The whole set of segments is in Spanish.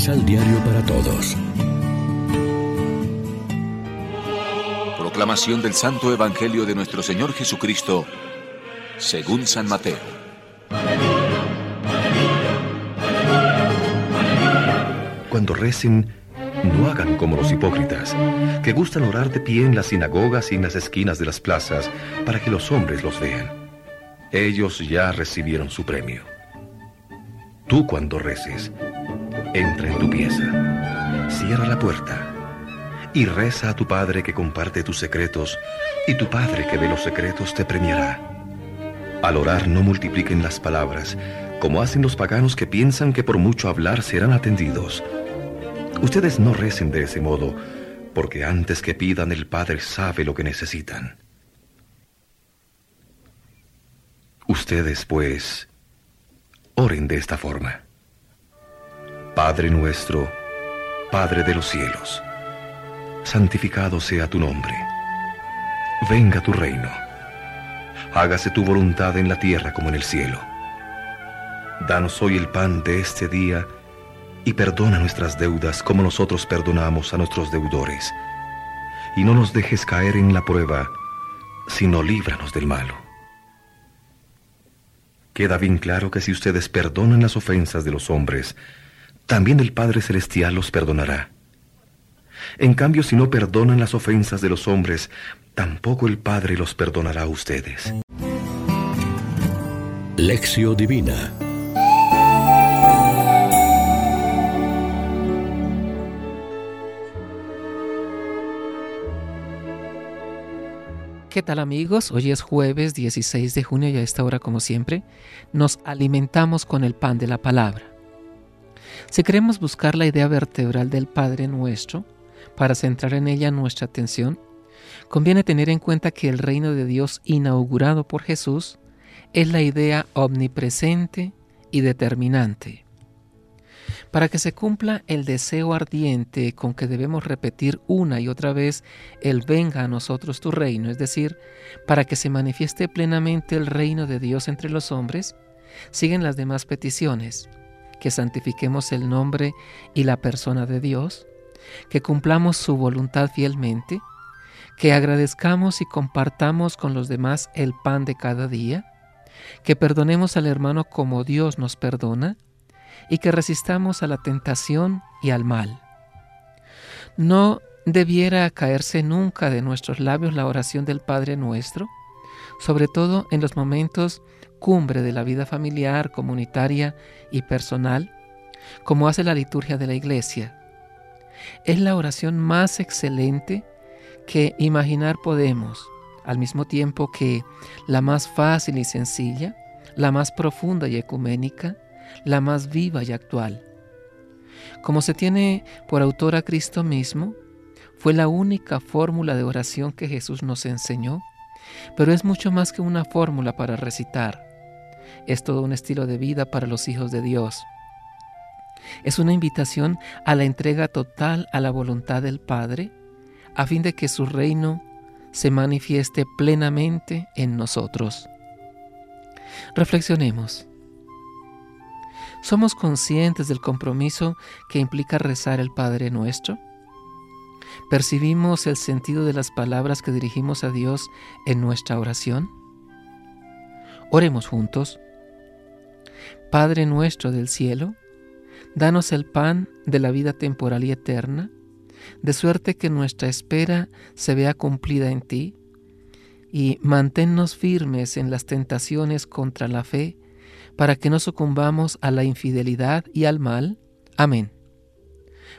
Misal Diario para Todos. Proclamación del Santo Evangelio de nuestro Señor Jesucristo, según San Mateo. Cuando recen, no hagan como los hipócritas, que gustan orar de pie en las sinagogas y en las esquinas de las plazas para que los hombres los vean. Ellos ya recibieron su premio. Tú cuando reces, entra en tu pieza, cierra la puerta y reza a tu Padre que comparte tus secretos, y tu Padre que ve los secretos te premiará. Al orar no multipliquen las palabras, como hacen los paganos que piensan que por mucho hablar serán atendidos. Ustedes no recen de ese modo, porque antes que pidan el Padre sabe lo que necesitan. Ustedes, pues, oren de esta forma. Padre nuestro, Padre de los cielos, santificado sea tu nombre. Venga tu reino. Hágase tu voluntad en la tierra como en el cielo. Danos hoy el pan de este día y perdona nuestras deudas como nosotros perdonamos a nuestros deudores. Y no nos dejes caer en la prueba, sino líbranos del malo. Queda bien claro que si ustedes perdonan las ofensas de los hombres, también el Padre Celestial los perdonará. En cambio, si no perdonan las ofensas de los hombres, tampoco el Padre los perdonará a ustedes. Lección Divina ¿Qué tal amigos? Hoy es jueves 16 de junio y a esta hora como siempre nos alimentamos con el pan de la palabra. Si queremos buscar la idea vertebral del Padre nuestro, para centrar en ella nuestra atención, conviene tener en cuenta que el reino de Dios inaugurado por Jesús es la idea omnipresente y determinante. Para que se cumpla el deseo ardiente con que debemos repetir una y otra vez el venga a nosotros tu reino, es decir, para que se manifieste plenamente el reino de Dios entre los hombres, siguen las demás peticiones que santifiquemos el nombre y la persona de Dios, que cumplamos su voluntad fielmente, que agradezcamos y compartamos con los demás el pan de cada día, que perdonemos al hermano como Dios nos perdona, y que resistamos a la tentación y al mal. No debiera caerse nunca de nuestros labios la oración del Padre nuestro, sobre todo en los momentos cumbre de la vida familiar, comunitaria y personal, como hace la liturgia de la iglesia. Es la oración más excelente que imaginar podemos, al mismo tiempo que la más fácil y sencilla, la más profunda y ecuménica, la más viva y actual. Como se tiene por autor a Cristo mismo, fue la única fórmula de oración que Jesús nos enseñó, pero es mucho más que una fórmula para recitar es todo un estilo de vida para los hijos de Dios. Es una invitación a la entrega total a la voluntad del Padre, a fin de que su reino se manifieste plenamente en nosotros. Reflexionemos. ¿Somos conscientes del compromiso que implica rezar el Padre nuestro? ¿Percibimos el sentido de las palabras que dirigimos a Dios en nuestra oración? Oremos juntos. Padre nuestro del cielo, danos el pan de la vida temporal y eterna, de suerte que nuestra espera se vea cumplida en ti, y manténnos firmes en las tentaciones contra la fe, para que no sucumbamos a la infidelidad y al mal. Amén.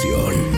Pan